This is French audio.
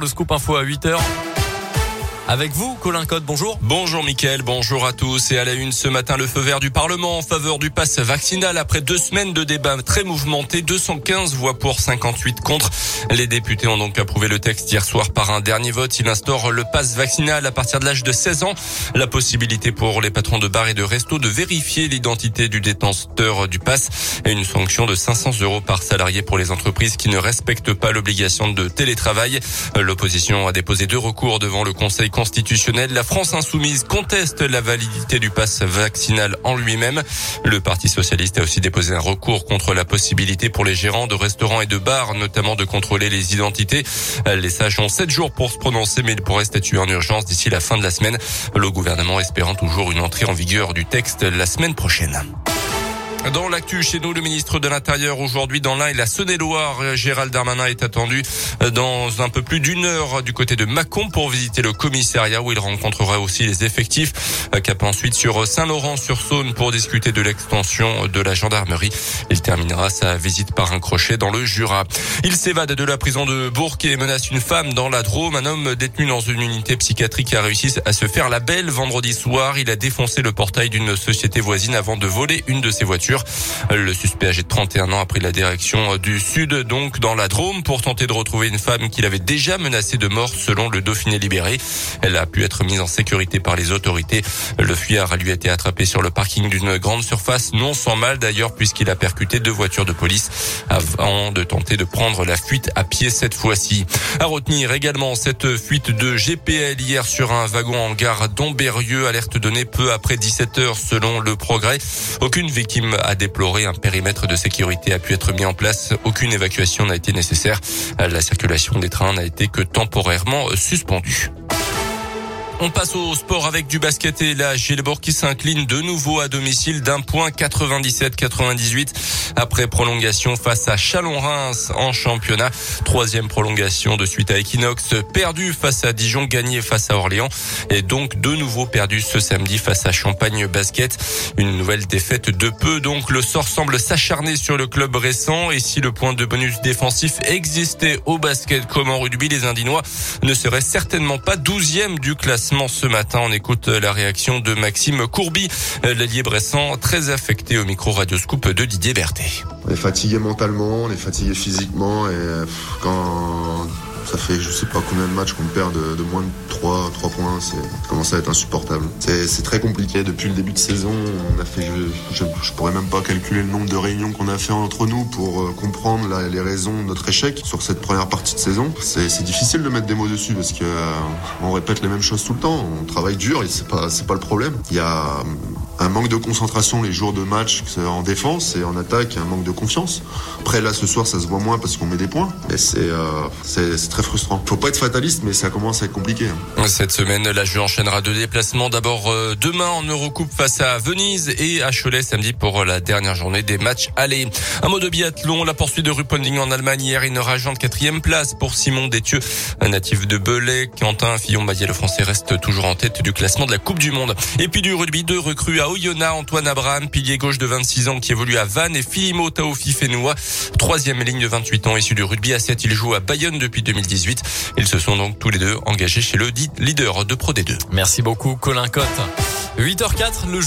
le scoop info à 8h. Avec vous, Colin Code, bonjour. Bonjour Mickaël, bonjour à tous. Et à la une ce matin, le feu vert du Parlement en faveur du pass vaccinal après deux semaines de débats très mouvementés. 215 voix pour, 58 contre. Les députés ont donc approuvé le texte hier soir par un dernier vote. Il instaure le pass vaccinal à partir de l'âge de 16 ans. La possibilité pour les patrons de bars et de restos de vérifier l'identité du détenteur du pass et une sanction de 500 euros par salarié pour les entreprises qui ne respectent pas l'obligation de télétravail. L'opposition a déposé deux recours devant le Conseil constitutionnel. La France insoumise conteste la validité du pass vaccinal en lui-même. Le Parti socialiste a aussi déposé un recours contre la possibilité pour les gérants de restaurants et de bars, notamment de contrôler les identités. Les sages ont sept jours pour se prononcer, mais ils pourraient statuer en urgence d'ici la fin de la semaine. Le gouvernement espérant toujours une entrée en vigueur du texte la semaine prochaine. Dans l'actu chez nous, le ministre de l'Intérieur aujourd'hui dans l'Ain et la Saône-et-Loire, Gérald Darmanin est attendu dans un peu plus d'une heure du côté de Mâcon pour visiter le commissariat où il rencontrera aussi les effectifs. Cap ensuite sur Saint-Laurent-sur-Saône pour discuter de l'extension de la gendarmerie. Il terminera sa visite par un crochet dans le Jura. Il s'évade de la prison de Bourg et menace une femme dans la Drôme. Un homme détenu dans une unité psychiatrique a réussi à se faire la belle vendredi soir. Il a défoncé le portail d'une société voisine avant de voler une de ses voitures. Le suspect âgé de 31 ans a pris la direction du sud, donc dans la Drôme, pour tenter de retrouver une femme qu'il avait déjà menacée de mort selon le Dauphiné libéré. Elle a pu être mise en sécurité par les autorités. Le fuyard a lui été attrapé sur le parking d'une grande surface, non sans mal d'ailleurs, puisqu'il a percuté deux voitures de police avant de tenter de prendre la fuite à pied cette fois-ci. À retenir également cette fuite de GPL hier sur un wagon en gare d'Ambérieux, alerte donnée peu après 17 heures selon le progrès. Aucune victime a déploré. Un périmètre de sécurité a pu être mis en place. Aucune évacuation n'a été nécessaire. La circulation des trains n'a été que temporairement suspendue. On passe au sport avec du basket et la Gilbourg qui s'incline de nouveau à domicile d'un point 97-98 après prolongation face à Chalon-Reims en championnat. Troisième prolongation de suite à Equinox, perdu face à Dijon, gagné face à Orléans et donc de nouveau perdu ce samedi face à Champagne Basket. Une nouvelle défaite de peu donc le sort semble s'acharner sur le club récent et si le point de bonus défensif existait au basket comme en rugby, les Indinois ne seraient certainement pas douzième du classement ce matin. On écoute la réaction de Maxime Courby, l'allié bressant, très affecté au micro radioscope de Didier Berthet. On est fatigué mentalement, on est fatigué physiquement et quand ça fait je sais pas combien de matchs qu'on perd de, moins de 3, 3 points. Ça commence à être insupportable. C'est très compliqué. Depuis le début de saison, on a fait, je, je, pourrais même pas calculer le nombre de réunions qu'on a fait entre nous pour euh, comprendre les raisons de notre échec sur cette première partie de saison. C'est difficile de mettre des mots dessus parce que euh, on répète les mêmes choses tout le temps. On travaille dur et c'est pas, c'est pas le problème. Il y a un manque de concentration les jours de match en défense et en attaque, un manque de confiance. Après là ce soir ça se voit moins parce qu'on met des points, mais c'est euh, c'est très frustrant. Faut pas être fataliste, mais ça commence à être compliqué. Hein. Cette semaine, la Juve enchaînera deux déplacements. D'abord euh, demain en Eurocoupe face à Venise et à Cholet samedi pour la dernière journée des matchs allez. Un mot de biathlon, la poursuite de Rupponding en Allemagne hier, une rageante quatrième place pour Simon Détieux, un natif de Belay. Quentin Fillon-Maillet, le français, reste toujours en tête du classement de la Coupe du Monde. Et puis du rugby, deux recrues à Oyonnax, Antoine Abraham, pilier gauche de 26 ans qui évolue à Vannes et Filimo Taofi Fenoua, troisième ligne de 28 ans issu du rugby à 7. Il joue à Bayonne depuis 2018. Ils se sont donc tous les deux engagés chez le leader de Pro D2. Merci beaucoup Colin Cotte. 8h04, le